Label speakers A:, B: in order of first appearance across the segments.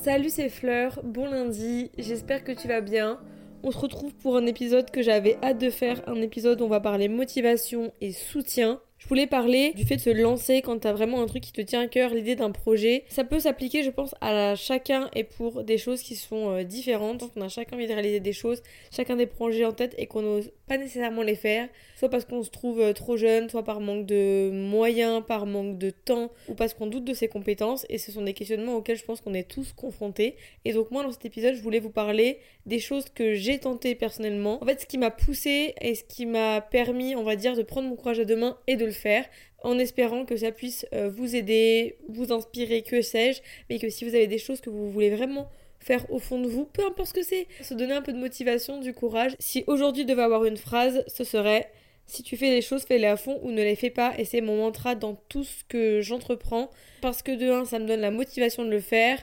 A: Salut c'est Fleur, bon lundi, j'espère que tu vas bien. On se retrouve pour un épisode que j'avais hâte de faire, un épisode où on va parler motivation et soutien. Je voulais parler du fait de se lancer quand t'as vraiment un truc qui te tient à cœur, l'idée d'un projet. Ça peut s'appliquer, je pense, à chacun et pour des choses qui sont euh, différentes. On a chacun envie de réaliser des choses, chacun des projets en tête et qu'on n'ose pas nécessairement les faire. Soit parce qu'on se trouve euh, trop jeune, soit par manque de moyens, par manque de temps, ou parce qu'on doute de ses compétences. Et ce sont des questionnements auxquels je pense qu'on est tous confrontés. Et donc moi, dans cet épisode, je voulais vous parler des choses que j'ai tentées personnellement. En fait, ce qui m'a poussé et ce qui m'a permis, on va dire, de prendre mon courage à deux mains et de faire en espérant que ça puisse euh, vous aider, vous inspirer, que sais-je, mais que si vous avez des choses que vous voulez vraiment faire au fond de vous, peu importe ce que c'est, se donner un peu de motivation, du courage. Si aujourd'hui devait avoir une phrase, ce serait si tu fais les choses, fais-les à fond ou ne les fais pas. Et c'est mon mantra dans tout ce que j'entreprends. Parce que de un, ça me donne la motivation de le faire.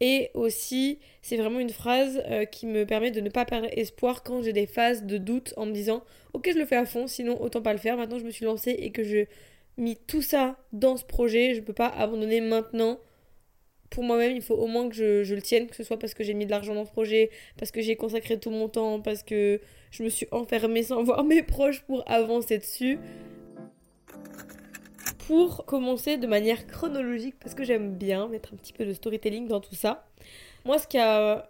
A: Et aussi, c'est vraiment une phrase euh, qui me permet de ne pas perdre espoir quand j'ai des phases de doute en me disant Ok, je le fais à fond, sinon autant pas le faire. Maintenant, je me suis lancée et que je mis tout ça dans ce projet. Je peux pas abandonner maintenant. Pour moi-même, il faut au moins que je, je le tienne, que ce soit parce que j'ai mis de l'argent dans ce projet, parce que j'ai consacré tout mon temps, parce que je me suis enfermée sans voir mes proches pour avancer dessus pour commencer de manière chronologique, parce que j'aime bien mettre un petit peu de storytelling dans tout ça. Moi, ce qui a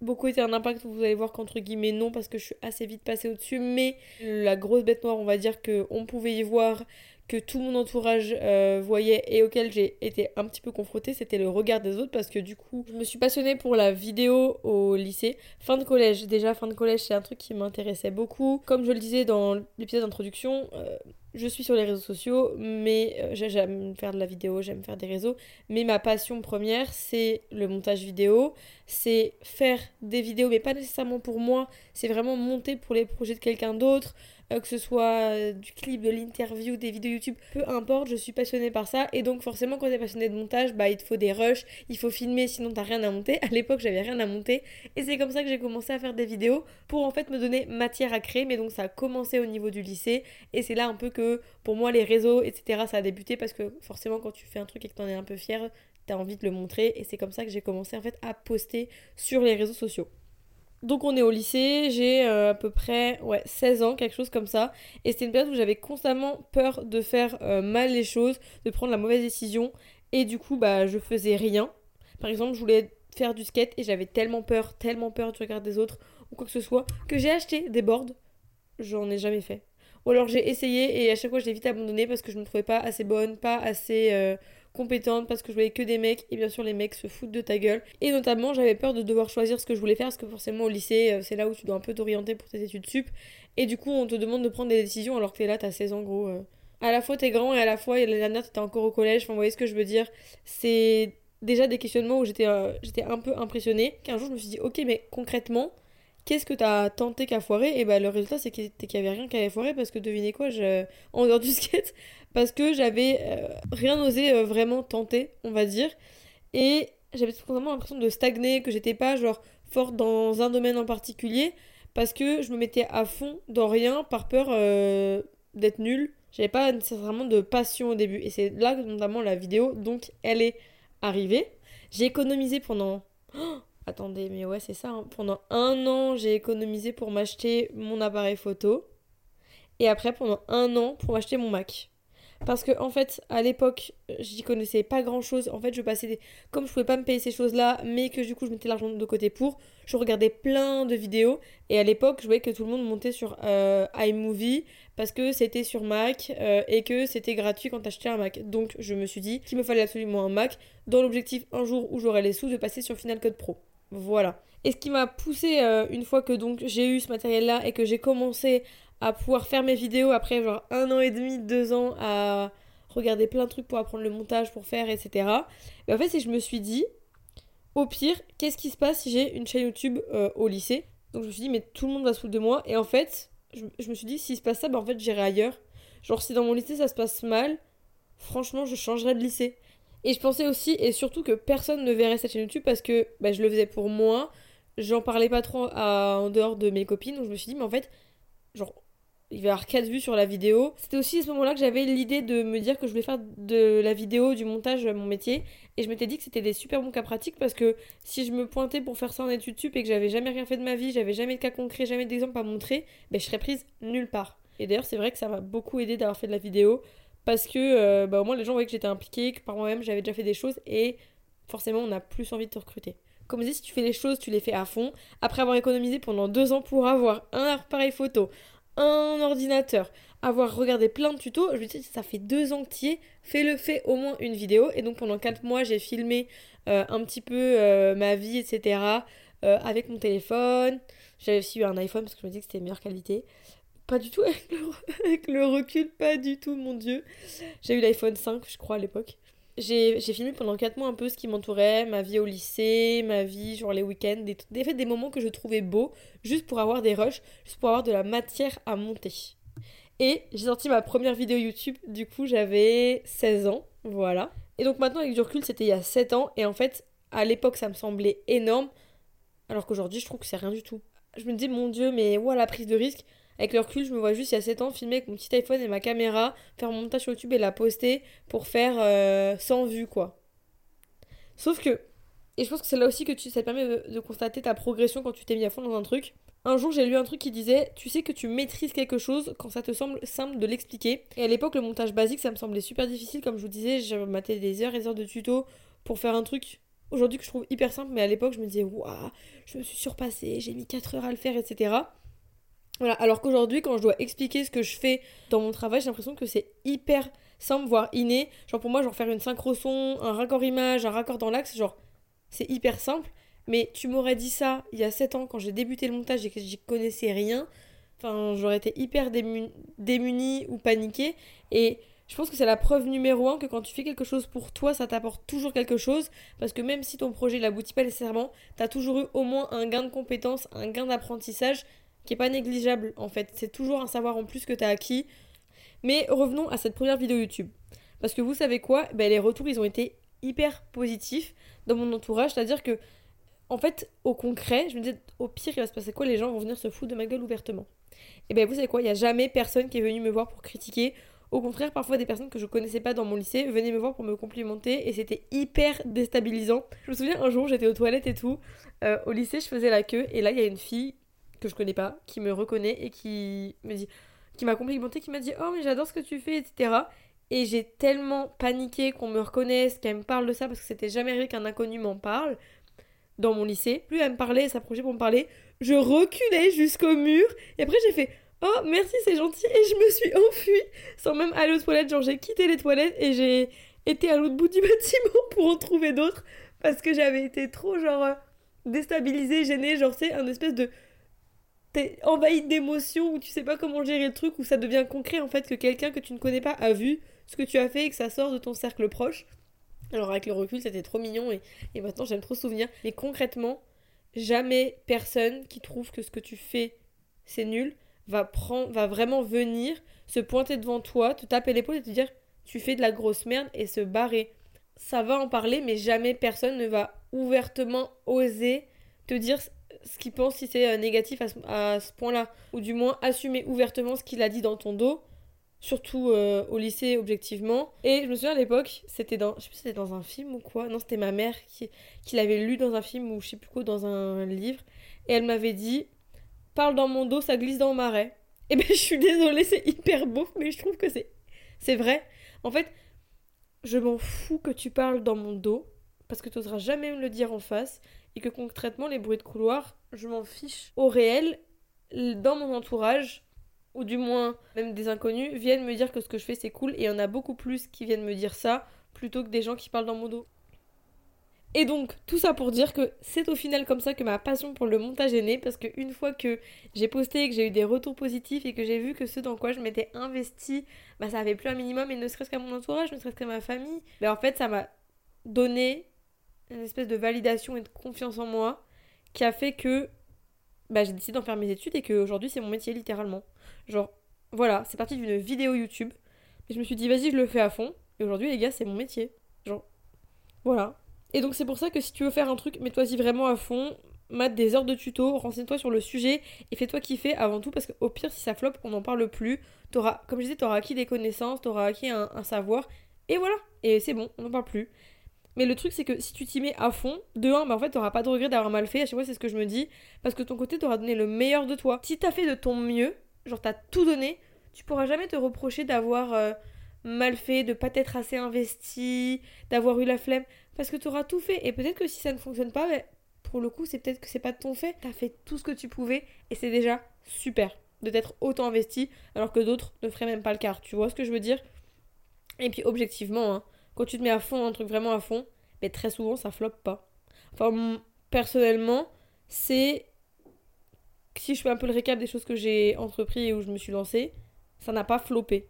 A: beaucoup été un impact, vous allez voir qu'entre guillemets non, parce que je suis assez vite passée au-dessus, mais la grosse bête noire, on va dire qu'on pouvait y voir que tout mon entourage euh, voyait et auquel j'ai été un petit peu confrontée, c'était le regard des autres parce que du coup, je me suis passionnée pour la vidéo au lycée. Fin de collège, déjà fin de collège, c'est un truc qui m'intéressait beaucoup. Comme je le disais dans l'épisode d'introduction, euh, je suis sur les réseaux sociaux, mais euh, j'aime faire de la vidéo, j'aime faire des réseaux, mais ma passion première, c'est le montage vidéo, c'est faire des vidéos, mais pas nécessairement pour moi, c'est vraiment monter pour les projets de quelqu'un d'autre, que ce soit euh, du clip, de l'interview, des vidéos YouTube, peu importe, je suis passionnée par ça. Et donc forcément quand t'es passionné de montage, bah il te faut des rushs, il faut filmer sinon t'as rien à monter. À l'époque j'avais rien à monter et c'est comme ça que j'ai commencé à faire des vidéos pour en fait me donner matière à créer. Mais donc ça a commencé au niveau du lycée et c'est là un peu que pour moi les réseaux etc ça a débuté parce que forcément quand tu fais un truc et que t'en es un peu fier, t'as envie de le montrer et c'est comme ça que j'ai commencé en fait à poster sur les réseaux sociaux. Donc on est au lycée, j'ai euh, à peu près ouais, 16 ans, quelque chose comme ça. Et c'était une période où j'avais constamment peur de faire euh, mal les choses, de prendre la mauvaise décision. Et du coup, bah, je faisais rien. Par exemple, je voulais faire du skate et j'avais tellement peur, tellement peur du regard des autres ou quoi que ce soit, que j'ai acheté des boards. J'en ai jamais fait. Ou alors j'ai essayé et à chaque fois je l'ai vite abandonné parce que je me trouvais pas assez bonne, pas assez... Euh, compétente parce que je voyais que des mecs et bien sûr les mecs se foutent de ta gueule. Et notamment j'avais peur de devoir choisir ce que je voulais faire parce que forcément au lycée euh, c'est là où tu dois un peu t'orienter pour tes études sup et du coup on te demande de prendre des décisions alors que t'es là t'as 16 ans gros. Euh. À la fois t'es grand et à la fois l'année dernière t'étais encore au collège, enfin vous voyez ce que je veux dire. C'est déjà des questionnements où j'étais euh, j'étais un peu impressionnée. Qu'un jour je me suis dit ok mais concrètement qu'est-ce que t'as tenté qu'à foirer Et bah le résultat c'est qu'il y avait rien avait foiré parce que devinez quoi, je... en dehors du skate, parce que j'avais euh, rien osé euh, vraiment tenter, on va dire. Et j'avais tout simplement l'impression de stagner, que j'étais pas genre forte dans un domaine en particulier, parce que je me mettais à fond dans rien par peur euh, d'être nulle. J'avais pas nécessairement de passion au début. Et c'est là que notamment la vidéo, donc elle est arrivée. J'ai économisé pendant... Oh, attendez, mais ouais, c'est ça. Hein. Pendant un an, j'ai économisé pour m'acheter mon appareil photo. Et après, pendant un an, pour m'acheter mon Mac. Parce que, en fait, à l'époque, j'y connaissais pas grand chose. En fait, je passais des. Comme je pouvais pas me payer ces choses-là, mais que du coup, je mettais l'argent de côté pour, je regardais plein de vidéos. Et à l'époque, je voyais que tout le monde montait sur euh, iMovie parce que c'était sur Mac euh, et que c'était gratuit quand t'achetais un Mac. Donc, je me suis dit qu'il me fallait absolument un Mac dans l'objectif, un jour où j'aurais les sous, de passer sur Final Cut Pro. Voilà. Et ce qui m'a poussé, euh, une fois que donc j'ai eu ce matériel-là et que j'ai commencé à pouvoir faire mes vidéos après genre un an et demi, deux ans à regarder plein de trucs pour apprendre le montage, pour faire, etc. Et en fait, c'est je me suis dit, au pire, qu'est-ce qui se passe si j'ai une chaîne YouTube euh, au lycée? Donc je me suis dit, mais tout le monde va se de moi. Et en fait, je, me suis dit, s'il se passe ça, bah en fait, j'irai ailleurs. Genre, si dans mon lycée ça se passe mal, franchement, je changerai de lycée. Et je pensais aussi, et surtout, que personne ne verrait cette chaîne YouTube parce que bah, je le faisais pour moi. J'en parlais pas trop en dehors de mes copines. Donc je me suis dit, mais en fait, genre, il va y avoir 4 vues sur la vidéo. C'était aussi à ce moment-là que j'avais l'idée de me dire que je voulais faire de la vidéo, du montage, mon métier. Et je m'étais dit que c'était des super bons cas pratiques parce que si je me pointais pour faire ça en études sup et que j'avais jamais rien fait de ma vie, j'avais jamais de cas concret, jamais d'exemple à montrer, ben je serais prise nulle part. Et d'ailleurs, c'est vrai que ça m'a beaucoup aidé d'avoir fait de la vidéo parce que euh, bah, au moins les gens voyaient que j'étais impliquée, que par moi-même j'avais déjà fait des choses et forcément on a plus envie de te recruter. Comme je dis, si tu fais les choses, tu les fais à fond. Après avoir économisé pendant deux ans pour avoir un appareil photo, un ordinateur, avoir regardé plein de tutos, je me dis, ça fait deux ans que tu es, fais-le, fais au moins une vidéo. Et donc pendant quatre mois, j'ai filmé euh, un petit peu euh, ma vie, etc. Euh, avec mon téléphone. J'avais aussi eu un iPhone parce que je me dis que c'était meilleure qualité. Pas du tout avec le, recul, pas du tout, mon dieu. J'ai eu l'iPhone 5, je crois, à l'époque j'ai filmé pendant 4 mois un peu ce qui m'entourait, ma vie au lycée, ma vie, genre les week-ends, des, des, des moments que je trouvais beaux, juste pour avoir des rushs, juste pour avoir de la matière à monter. Et j'ai sorti ma première vidéo YouTube, du coup j'avais 16 ans, voilà. Et donc maintenant avec du recul, c'était il y a 7 ans, et en fait, à l'époque ça me semblait énorme, alors qu'aujourd'hui je trouve que c'est rien du tout. Je me dis, mon dieu, mais ouah, la prise de risque, avec le recul, je me vois juste il y a 7 ans filmer avec mon petit iPhone et ma caméra, faire mon montage sur YouTube et la poster pour faire 100 euh, vues, quoi. Sauf que, et je pense que c'est là aussi que ça te permet de, constater ta progression quand tu t'es mis à fond dans un truc. Un jour, j'ai lu un truc qui disait Tu sais que tu maîtrises quelque chose quand ça te semble simple de l'expliquer. Et à l'époque, le montage basique, ça me semblait super difficile. Comme je vous disais, je matais des heures et des heures de tuto pour faire un truc aujourd'hui que je trouve hyper simple. Mais à l'époque, je me disais Waouh, je me suis surpassée, j'ai mis 4 heures à le faire, etc. Voilà, alors qu'aujourd'hui, quand je dois expliquer ce que je fais dans mon travail, j'ai l'impression que c'est hyper simple, voire inné. Genre pour moi, genre faire une synchro son, un raccord image, un raccord dans l'axe, genre c'est hyper simple. Mais tu m'aurais dit ça il y a 7 ans quand j'ai débuté le montage et que j'y connaissais rien. Enfin, j'aurais été hyper démunie ou paniquée. Et je pense que c'est la preuve numéro un que quand tu fais quelque chose pour toi, ça t'apporte toujours quelque chose. Parce que même si ton projet n'aboutit pas nécessairement, t'as toujours eu au moins un gain de compétences, un gain d'apprentissage qui est pas négligeable en fait. C'est toujours un savoir en plus que tu as acquis. Mais revenons à cette première vidéo YouTube. Parce que vous savez quoi? Ben, Les retours, ils ont été hyper positifs dans mon entourage. C'est-à-dire que, en fait, au concret, je me disais, au pire, il va se passer quoi? Les gens vont venir se foutre de ma gueule ouvertement. Et ben vous savez quoi? Il n'y a jamais personne qui est venu me voir pour critiquer. Au contraire, parfois des personnes que je connaissais pas dans mon lycée venaient me voir pour me complimenter et c'était hyper déstabilisant. Je me souviens un jour, j'étais aux toilettes et tout. Euh, au lycée, je faisais la queue et là, il y a une fille que je connais pas, qui me reconnaît et qui me dit, qui m'a complimenté, qui m'a dit Oh, mais j'adore ce que tu fais, etc. Et j'ai tellement paniqué qu'on me reconnaisse, qu'elle me parle de ça, parce que c'était jamais arrivé qu'un inconnu m'en parle dans mon lycée. Plus elle me parlait, elle s'approchait pour me parler, je reculais jusqu'au mur. Et après, j'ai fait Oh, merci, c'est gentil. Et je me suis enfuie sans même aller aux toilettes. Genre, j'ai quitté les toilettes et j'ai été à l'autre bout du bâtiment pour en trouver d'autres. Parce que j'avais été trop, genre, déstabilisée, gênée. Genre, c'est un espèce de t'es envahi d'émotions, où tu sais pas comment gérer le truc, où ça devient concret en fait que quelqu'un que tu ne connais pas a vu ce que tu as fait et que ça sort de ton cercle proche. Alors avec le recul, c'était trop mignon et, et maintenant j'aime trop souvenir. Mais concrètement, jamais personne qui trouve que ce que tu fais c'est nul va, prendre, va vraiment venir se pointer devant toi, te taper l'épaule et te dire tu fais de la grosse merde et se barrer. Ça va en parler, mais jamais personne ne va ouvertement oser te dire ce qu'il pense si c'est euh, négatif à ce, point-là. Ou du moins assumer ouvertement ce qu'il a dit dans ton dos. Surtout euh, au lycée, objectivement. Et je me souviens à l'époque, c'était dans. Je sais plus c'était dans un film ou quoi. Non, c'était ma mère qui, qui l'avait lu dans un film ou je sais plus quoi, dans un livre. Et elle m'avait dit Parle dans mon dos, ça glisse dans le marais. Et ben je suis désolée, c'est hyper beau, mais je trouve que c'est. C'est vrai. En fait, je m'en fous que tu parles dans mon dos. Parce que tu n'oseras jamais me le dire en face et que concrètement les bruits de couloir, je m'en fiche. Au réel, dans mon entourage, ou du moins même des inconnus, viennent me dire que ce que je fais c'est cool et il y en a beaucoup plus qui viennent me dire ça plutôt que des gens qui parlent dans mon dos. Et donc, tout ça pour dire que c'est au final comme ça que ma passion pour le montage est née, parce qu'une fois que j'ai posté, que j'ai eu des retours positifs et que j'ai vu que ce dans quoi je m'étais investi, bah ça avait plus un minimum, et ne serait-ce qu'à mon entourage, ne serait-ce qu'à ma famille, bah en fait ça m'a donné une espèce de validation et de confiance en moi qui a fait que bah, j'ai décidé d'en faire mes études et qu'aujourd'hui c'est mon métier littéralement. Genre, voilà, c'est parti d'une vidéo YouTube. Et je me suis dit, vas-y, je le fais à fond. Et aujourd'hui, les gars, c'est mon métier. Genre, voilà. Et donc c'est pour ça que si tu veux faire un truc, mets-toi-y vraiment à fond. mate des heures de tuto, renseigne-toi sur le sujet et fais-toi kiffer avant tout parce qu'au pire, si ça floppe, on n'en parle plus. Auras, comme je disais, t'auras acquis des connaissances, t'auras acquis un, un savoir et voilà. Et c'est bon, on n'en parle plus. Mais le truc, c'est que si tu t'y mets à fond, de un, bah en fait, t'auras pas de regret d'avoir mal fait. À chaque fois, c'est ce que je me dis. Parce que ton côté, t'auras donné le meilleur de toi. Si t'as fait de ton mieux, genre t'as tout donné, tu pourras jamais te reprocher d'avoir euh, mal fait, de pas t'être assez investi, d'avoir eu la flemme. Parce que t'auras tout fait. Et peut-être que si ça ne fonctionne pas, bah, pour le coup, c'est peut-être que c'est pas ton fait. T'as fait tout ce que tu pouvais. Et c'est déjà super de t'être autant investi. Alors que d'autres ne feraient même pas le quart. Tu vois ce que je veux dire? Et puis, objectivement, hein quand tu te mets à fond, un truc vraiment à fond, mais très souvent ça floppe pas. Enfin, personnellement, c'est. Si je fais un peu le récap des choses que j'ai entrepris et où je me suis lancée, ça n'a pas floppé.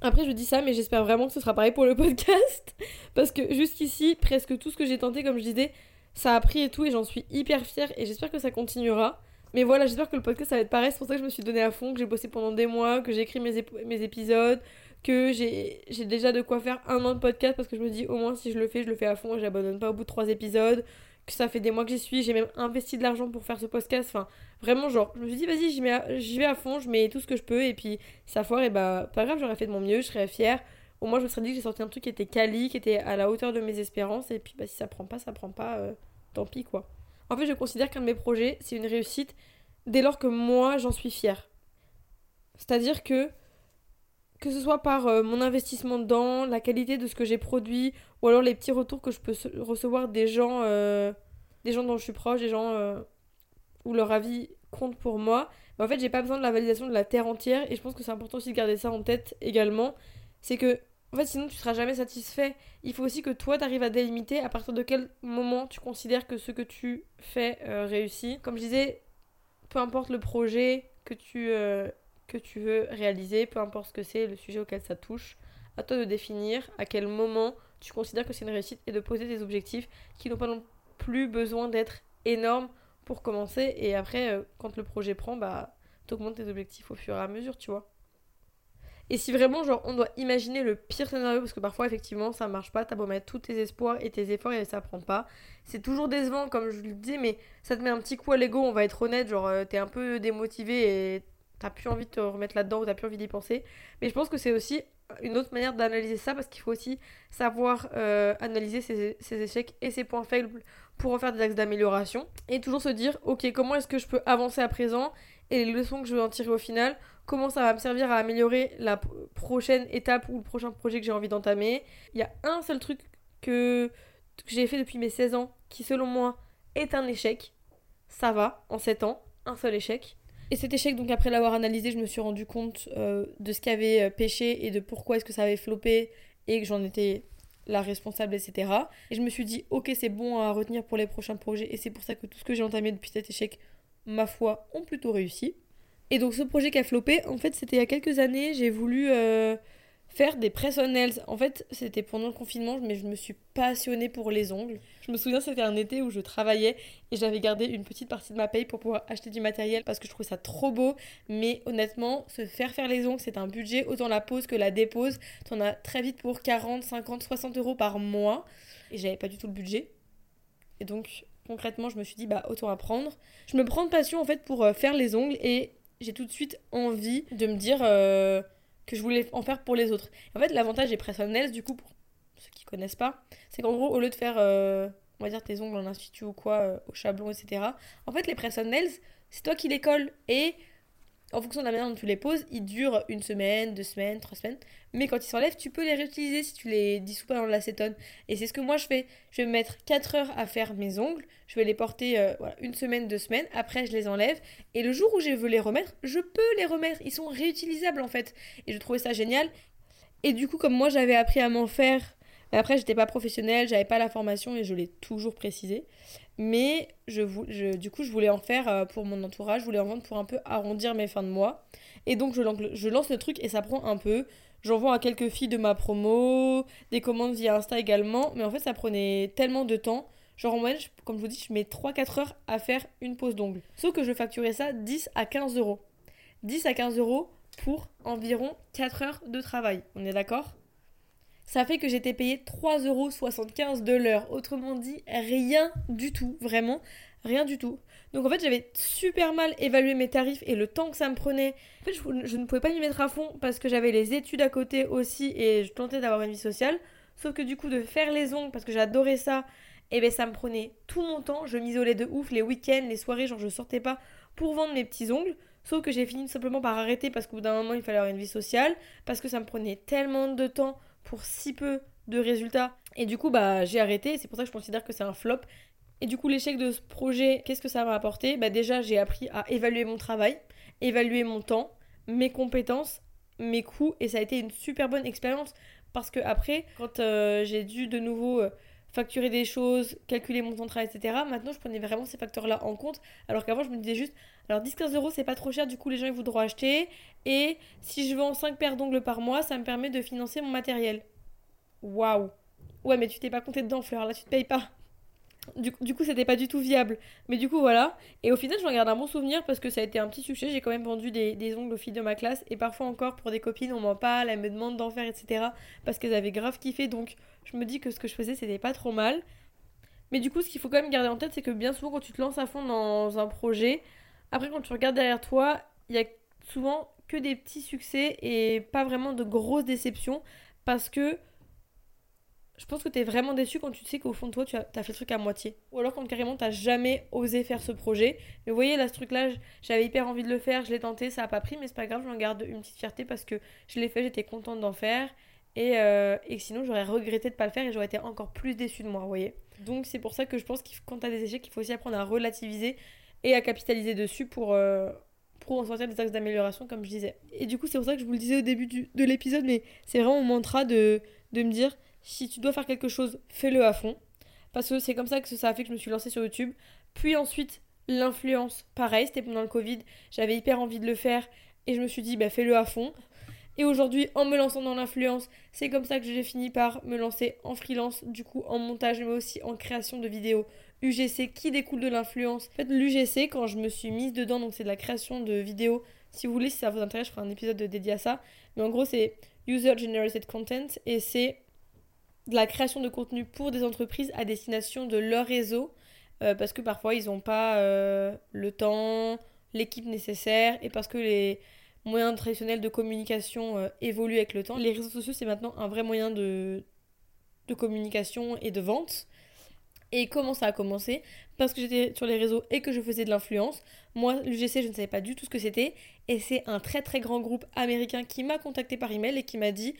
A: Après, je dis ça, mais j'espère vraiment que ce sera pareil pour le podcast. Parce que jusqu'ici, presque tout ce que j'ai tenté, comme je disais, ça a pris et tout, et j'en suis hyper fière, et j'espère que ça continuera. Mais voilà, j'espère que le podcast va être pareil. C'est pour ça que je me suis donné à fond, que j'ai bossé pendant des mois, que j'ai écrit mes épisodes, que j'ai déjà de quoi faire un an de podcast parce que je me dis au moins si je le fais, je le fais à fond et j'abandonne pas au bout de trois épisodes. Que ça fait des mois que j'y suis, j'ai même investi de l'argent pour faire ce podcast. Enfin, vraiment, genre, je me suis dit, vas-y, j'y vais à fond, je mets tout ce que je peux et puis ça foire et bah, pas grave, j'aurais fait de mon mieux, je serais fière. Au moins, je me serais dit que j'ai sorti un truc qui était quali, qui était à la hauteur de mes espérances et puis bah, si ça prend pas, ça prend pas, euh, tant pis quoi. En fait, je considère qu'un de mes projets, c'est une réussite dès lors que moi, j'en suis fière. C'est-à-dire que que ce soit par euh, mon investissement dedans, la qualité de ce que j'ai produit, ou alors les petits retours que je peux recevoir des gens, euh, des gens dont je suis proche, des gens euh, où leur avis compte pour moi. En fait, j'ai pas besoin de la validation de la terre entière, et je pense que c'est important aussi de garder ça en tête également. C'est que, en fait, sinon tu seras jamais satisfait. Il faut aussi que toi, tu arrives à délimiter à partir de quel moment tu considères que ce que tu fais réussit. Comme je disais, peu importe le projet que tu tu veux réaliser, peu importe ce que c'est, le sujet auquel ça touche. À toi de définir à quel moment tu considères que c'est une réussite et de poser des objectifs qui n'ont pas non plus besoin d'être énormes pour commencer. Et après, euh, quand le projet prend, bah, t'augmentes tes objectifs au fur et à mesure, tu vois. Et si vraiment, genre, on doit imaginer le pire scénario, parce que parfois, effectivement, ça marche pas, t'as beau mettre tous tes espoirs et tes efforts et ça prend pas. C'est toujours décevant, comme je le dis, mais ça te met un petit coup à l'ego, on va être honnête, genre, euh, t'es un peu démotivé et t'as plus envie de te remettre là-dedans ou t'as plus envie d'y penser. Mais je pense que c'est aussi une autre manière d'analyser ça parce qu'il faut aussi savoir euh, analyser ses, échecs et ses points faibles pour en faire des axes d'amélioration. Et toujours se dire ok comment est-ce que je peux avancer à présent et les leçons que je vais en tirer au final? Comment ça va me servir à améliorer la prochaine étape ou le prochain projet que j'ai envie d'entamer? Il y a un seul truc que, que j'ai fait depuis mes 16 ans qui selon moi est un échec. Ça va en 7 ans un seul échec et cet échec, donc après l'avoir analysé, je me suis rendu compte euh, de ce qui avait euh, pêché et de pourquoi est-ce que ça avait floppé et que j'en étais la responsable, etc. Et je me suis dit, ok, c'est bon à retenir pour les prochains projets et c'est pour ça que tout ce que j'ai entamé depuis cet échec, ma foi, ont plutôt réussi. Et donc ce projet qui a floppé, en fait, c'était il y a quelques années, j'ai voulu euh, faire des press on nails. En fait, c'était pendant le confinement, mais je me suis passionnée pour les ongles. Je me souviens, c'était un été où je travaillais et j'avais gardé une petite partie de ma paye pour pouvoir acheter du matériel parce que je trouvais ça trop beau. Mais honnêtement, se faire faire les ongles, c'est un budget, autant la pose que la dépose. T'en as très vite pour 40, 50, 60 euros par mois. Et j'avais pas du tout le budget. Et donc, concrètement, je me suis dit, bah, autant apprendre. Je me prends de passion en fait pour euh, faire les ongles et j'ai tout de suite envie de me dire. Euh, que je voulais en faire pour les autres. En fait, l'avantage des press nails, du coup, pour ceux qui connaissent pas, c'est qu'en gros, au lieu de faire, euh, on va dire, tes ongles en institut ou quoi, euh, au chablon, etc., en fait, les press nails, c'est toi qui les colles. Et en fonction de la manière dont tu les poses, ils durent une semaine, deux semaines, trois semaines. Mais quand ils s'enlèvent, tu peux les réutiliser si tu les dissous pas dans l'acétone. Et c'est ce que moi je fais. Je vais mettre 4 heures à faire mes ongles. Je vais les porter euh, une semaine, deux semaines. Après, je les enlève. Et le jour où je veux les remettre, je peux les remettre. Ils sont réutilisables en fait. Et je trouvais ça génial. Et du coup, comme moi j'avais appris à m'en faire après, j'étais pas professionnelle, j'avais pas la formation et je l'ai toujours précisé. Mais je, du coup, je voulais en faire euh, pour mon entourage, je voulais en vendre pour un peu arrondir mes fins de mois. Et donc, je, je lance le truc et ça prend un peu. J'envoie à quelques filles de ma promo, des commandes via Insta également. Mais en fait, ça prenait tellement de temps. Genre en moyenne, comme je vous dis, je mets 3-4 heures à faire une pose d'ongle. Sauf que je facturais ça 10 à 15 euros. 10 à 15 euros pour environ 4 heures de travail. On est d'accord? Ça fait que j'étais payée 3,75€ de l'heure. Autrement dit, rien du tout, vraiment, rien du tout. Donc en fait, j'avais super mal évalué mes tarifs et le temps que ça me prenait. En fait, je, ne pouvais pas m'y mettre à fond parce que j'avais les études à côté aussi et je tentais d'avoir une vie sociale. Sauf que du coup, de faire les ongles parce que j'adorais ça, et eh ben ça me prenait tout mon temps. Je m'isolais de ouf les week-ends, les soirées, genre je sortais pas pour vendre mes petits ongles. Sauf que j'ai fini simplement par arrêter parce qu'au bout d'un moment, il fallait avoir une vie sociale, parce que ça me prenait tellement de temps pour si peu de résultats. Et du coup, bah, j'ai arrêté. C'est pour ça que je considère que c'est un flop. Et du coup, l'échec de ce projet, qu'est-ce que ça m'a apporté? Bah déjà, j'ai appris à évaluer mon travail, évaluer mon temps, mes compétences, mes coûts, et ça a été une super bonne expérience parce que après, quand euh, j'ai dû de nouveau euh, facturer des choses, calculer mon temps de travail, etc., maintenant je prenais vraiment ces facteurs-là en compte, alors qu'avant je me disais juste, alors 10-15 euros c'est pas trop cher, du coup les gens ils voudront acheter, et si je vends 5 paires d'ongles par mois, ça me permet de financer mon matériel. Waouh Ouais, mais tu t'es pas compté dedans, Fleur, là tu te payes pas. Du, coup, c'était pas du tout viable. Mais du coup, voilà. Et au final, je regarde un bon souvenir parce que ça a été un petit succès. J'ai quand même vendu des, ongles aux filles de ma classe. Et parfois encore, pour des copines, on m'en parle, elles me demandent d'en faire, etc. Parce qu'elles avaient grave kiffé. Donc, je me dis que ce que je faisais, c'était pas trop mal. Mais du coup, ce qu'il faut quand même garder en tête, c'est que bien souvent, quand tu te lances à fond dans un projet, après, quand tu regardes derrière toi, il y a souvent que des petits succès et pas vraiment de grosses déceptions. Parce que je pense que t'es vraiment déçu quand tu sais qu'au fond de toi, tu as, fait le truc à moitié. Ou alors quand carrément t'as jamais osé faire ce projet. Mais vous voyez, là, ce truc-là, j'avais hyper envie de le faire, je l'ai tenté, ça a pas pris, mais c'est pas grave, j'en garde une petite fierté parce que je l'ai fait, j'étais contente d'en faire. Et, euh, et sinon, j'aurais regretté de pas le faire et j'aurais été encore plus déçue de moi, vous voyez. Donc c'est pour ça que je pense que quand t'as des échecs, il faut aussi apprendre à relativiser et à capitaliser dessus pour, euh, pour en sortir des axes d'amélioration, comme je disais. Et du coup, c'est pour ça que je vous le disais au début de l'épisode, mais c'est vraiment mon mantra de, de me dire si tu dois faire quelque chose, fais-le à fond. Parce que c'est comme ça que ça a fait que je me suis lancée sur YouTube. Puis ensuite, l'influence, pareil, c'était pendant le Covid. J'avais hyper envie de le faire et je me suis dit, bah fais-le à fond. Et aujourd'hui, en me lançant dans l'influence, c'est comme ça que j'ai fini par me lancer en freelance, du coup en montage, mais aussi en création de vidéos. UGC qui découle de l'influence. En fait, l'UGC, quand je me suis mise dedans, donc c'est de la création de vidéos. Si vous voulez, si ça vous intéresse, je ferai un épisode dédié à ça. Mais en gros, c'est User Generated Content et c'est de la création de contenu pour des entreprises à destination de leur réseau, euh, parce que parfois ils n'ont pas euh, le temps, l'équipe nécessaire, et parce que les moyens traditionnels de communication euh, évoluent avec le temps. Les réseaux sociaux, c'est maintenant un vrai moyen de, de communication et de vente. Et comment ça a commencé? Parce que j'étais sur les réseaux et que je faisais de l'influence. Moi, l'UGC, je ne savais pas du tout ce que c'était. Et c'est un très très grand groupe américain qui m'a contacté par email et qui m'a dit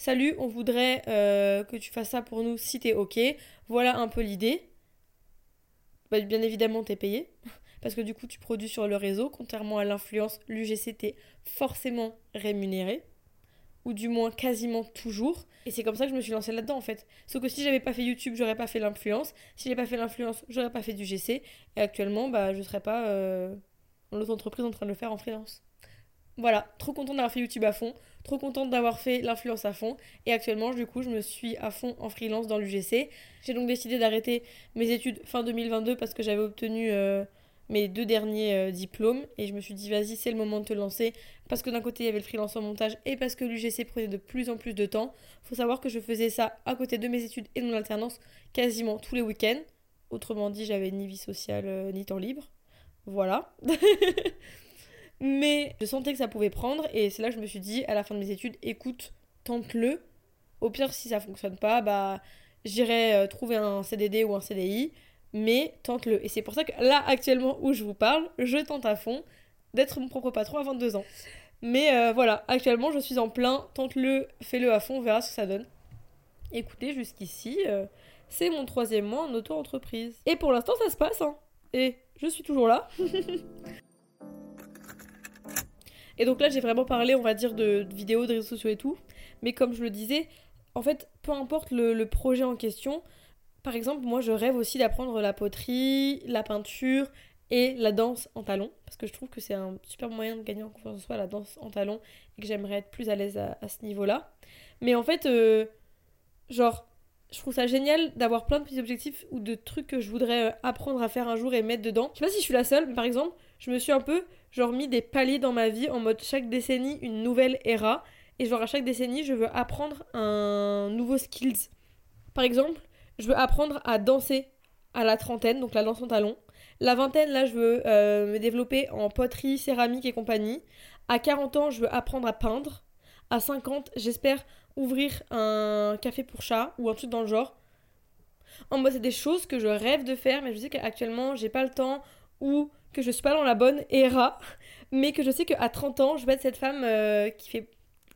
A: Salut, on voudrait euh, que tu fasses ça pour nous si t'es ok. Voilà un peu l'idée. Bah, bien évidemment, t'es payé. Parce que du coup, tu produis sur le réseau. Contrairement à l'influence, l'UGC t'es forcément rémunéré. Ou du moins quasiment toujours. Et c'est comme ça que je me suis lancée là-dedans en fait. Sauf que si j'avais pas fait YouTube, j'aurais pas fait l'influence. Si j'avais pas fait l'influence, j'aurais pas fait du GC. Et actuellement, bah, je serais pas euh, dans l'autre entreprise en train de le faire en freelance. Voilà, trop contente d'avoir fait YouTube à fond, trop contente d'avoir fait l'influence à fond. Et actuellement, du coup, je me suis à fond en freelance dans l'UGC. J'ai donc décidé d'arrêter mes études fin 2022 parce que j'avais obtenu euh, mes deux derniers euh, diplômes. Et je me suis dit, vas-y, c'est le moment de te lancer. Parce que d'un côté, il y avait le freelance en montage et parce que l'UGC prenait de plus en plus de temps. Faut savoir que je faisais ça à côté de mes études et de mon alternance quasiment tous les week-ends. Autrement dit, j'avais ni vie sociale euh, ni temps libre. Voilà. Mais je sentais que ça pouvait prendre et c'est là que je me suis dit à la fin de mes études, écoute, tente-le. Au pire, si ça fonctionne pas, bah j'irai euh, trouver un CDD ou un CDI, mais tente-le. Et c'est pour ça que là, actuellement où je vous parle, je tente à fond d'être mon propre patron à 22 ans. Mais euh, voilà, actuellement, je suis en plein, tente-le, fais-le à fond, on verra ce que ça donne. Écoutez, jusqu'ici, euh, c'est mon troisième mois en auto-entreprise. Et pour l'instant, ça se passe, hein. Et je suis toujours là. Et donc là, j'ai vraiment parlé, on va dire, de, vidéos, de réseaux sociaux et tout. Mais comme je le disais, en fait, peu importe le, projet en question, par exemple, moi, je rêve aussi d'apprendre la poterie, la peinture et la danse en talons. Parce que je trouve que c'est un super moyen de gagner en confiance en soi, la danse en talons, et que j'aimerais être plus à l'aise à, ce niveau-là. Mais en fait, euh, genre, je trouve ça génial d'avoir plein de petits objectifs ou de trucs que je voudrais euh, apprendre à faire un jour et mettre dedans. Je sais pas si je suis la seule, mais par exemple, je me suis un peu genre mis des paliers dans ma vie en mode chaque décennie une nouvelle era. Et genre à chaque décennie, je veux apprendre un nouveau skills. Par exemple, je veux apprendre à danser à la trentaine, donc la danse en talon. La vingtaine, là, je veux euh, me développer en poterie, céramique et compagnie. À 40 ans, je veux apprendre à peindre. À 50, j'espère ouvrir un café pour chat ou un truc dans le genre. En mode, c'est des choses que je rêve de faire, mais je sais qu'actuellement, j'ai pas le temps ou que je suis pas dans la bonne era. Mais que je sais qu'à 30 ans, je vais être cette femme euh, qui fait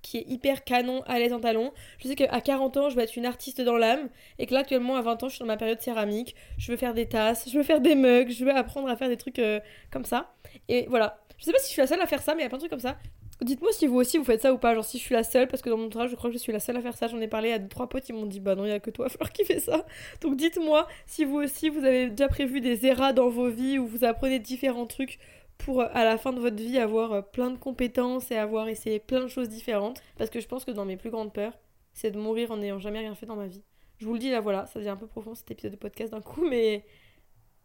A: qui est hyper canon, à l'aise en talons. Je sais qu'à 40 ans, je vais être une artiste dans l'âme. Et que là, actuellement, à 20 ans, je suis dans ma période céramique. Je veux faire des tasses, je veux faire des mugs, je veux apprendre à faire des trucs euh, comme ça. Et voilà. Je sais pas si je suis la seule à faire ça, mais il y a plein de trucs comme ça. Dites-moi si vous aussi vous faites ça ou pas. Genre si je suis la seule, parce que dans mon entourage, je crois que je suis la seule à faire ça. J'en ai parlé à trois potes, ils m'ont dit bah non, il y a que toi, Fleur, qui fait ça. Donc dites-moi si vous aussi vous avez déjà prévu des eras dans vos vies où vous apprenez différents trucs pour euh, à la fin de votre vie avoir euh, plein de compétences et avoir essayé plein de choses différentes. Parce que je pense que dans mes plus grandes peurs, c'est de mourir en n'ayant jamais rien fait dans ma vie. Je vous le dis là, voilà, ça devient un peu profond cet épisode de podcast d'un coup, mais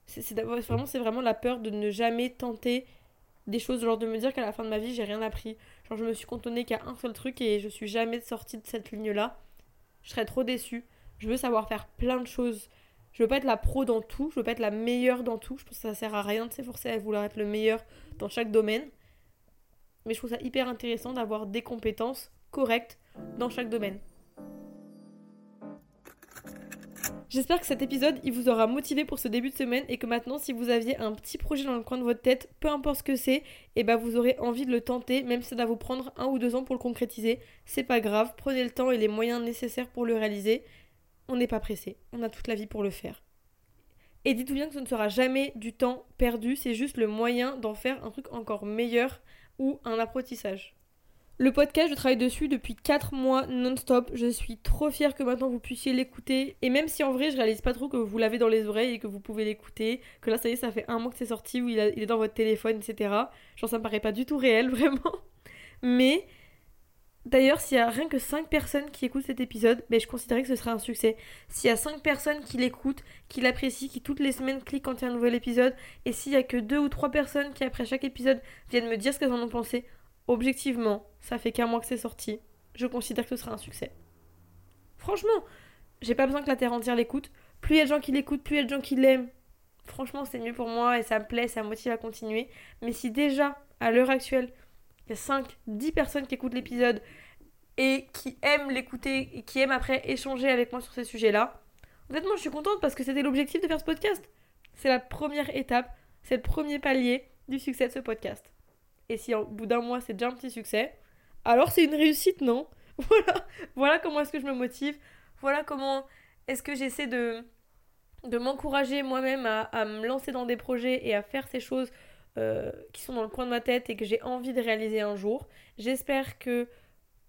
A: c'est vraiment, c'est vraiment la peur de ne jamais tenter des choses, genre de me dire qu'à la fin de ma vie, j'ai rien appris. Genre, je me suis contonnée qu'à un seul truc et je suis jamais sortie de cette ligne-là. Je serais trop déçue. Je veux savoir faire plein de choses. Je veux pas être la pro dans tout, je veux pas être la meilleure dans tout. Je pense que ça sert à rien de s'efforcer à vouloir être le meilleur dans chaque domaine. Mais je trouve ça hyper intéressant d'avoir des compétences correctes dans chaque domaine. J'espère que cet épisode il vous aura motivé pour ce début de semaine et que maintenant si vous aviez un petit projet dans le coin de votre tête, peu importe ce que c'est, et eh ben vous aurez envie de le tenter, même si ça va vous prendre un ou deux ans pour le concrétiser. C'est pas grave, prenez le temps et les moyens nécessaires pour le réaliser. On n'est pas pressé, on a toute la vie pour le faire. Et dites-vous bien que ce ne sera jamais du temps perdu, c'est juste le moyen d'en faire un truc encore meilleur ou un apprentissage. Le podcast, je travaille dessus depuis 4 mois non-stop. Je suis trop fière que maintenant vous puissiez l'écouter. Et même si en vrai, je réalise pas trop que vous l'avez dans les oreilles et que vous pouvez l'écouter, que là, ça y est, ça fait un mois que c'est sorti, où il, est dans votre téléphone, etc. Genre, ça me paraît pas du tout réel, vraiment. Mais D'ailleurs, s'il y a rien que 5 personnes qui écoutent cet épisode, ben, je considérais que ce serait un succès. S'il y a 5 personnes qui l'écoutent, qui l'apprécient, qui toutes les semaines cliquent quand il y a un nouvel épisode, et s'il y a que 2 ou 3 personnes qui après chaque épisode viennent me dire ce qu'elles en ont pensé, objectivement, ça fait qu'un mois que c'est sorti, je considère que ce sera un succès. Franchement, j'ai pas besoin que la terre entière l'écoute. Plus il y a de gens qui l'écoutent, plus il y a de gens qui l'aiment. Franchement, c'est mieux pour moi et ça me plaît, ça me motive à continuer. Mais si déjà, à l'heure actuelle, il y a 5, 10 personnes qui écoutent l'épisode et qui aiment l'écouter et qui aiment après échanger avec moi sur ces sujets-là, honnêtement, je suis contente parce que c'était l'objectif de faire ce podcast. C'est la première étape, c'est le premier palier du succès de ce podcast. Et si au bout d'un mois c'est déjà un petit succès, alors c'est une réussite, non Voilà, voilà comment est-ce que je me motive. Voilà comment est-ce que j'essaie de, de m'encourager moi-même à, me lancer dans des projets et à faire ces choses euh, qui sont dans le coin de ma tête et que j'ai envie de réaliser un jour. J'espère que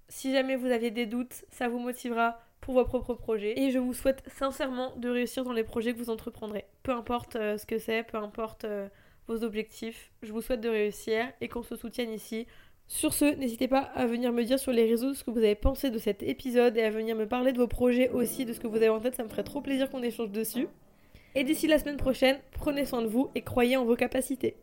A: si jamais vous aviez des doutes, ça vous motivera pour vos propres projets. Et je vous souhaite sincèrement de réussir dans les projets que vous entreprendrez. Peu importe euh, ce que c'est, peu importe... Euh, objectifs. Je vous souhaite de réussir et qu'on se soutienne ici. Sur ce, n'hésitez pas à venir me dire sur les réseaux ce que vous avez pensé de cet épisode et à venir me parler de vos projets aussi, de ce que vous avez en tête, ça me ferait trop plaisir qu'on échange dessus. Et d'ici la semaine prochaine, prenez soin de vous et croyez en vos capacités.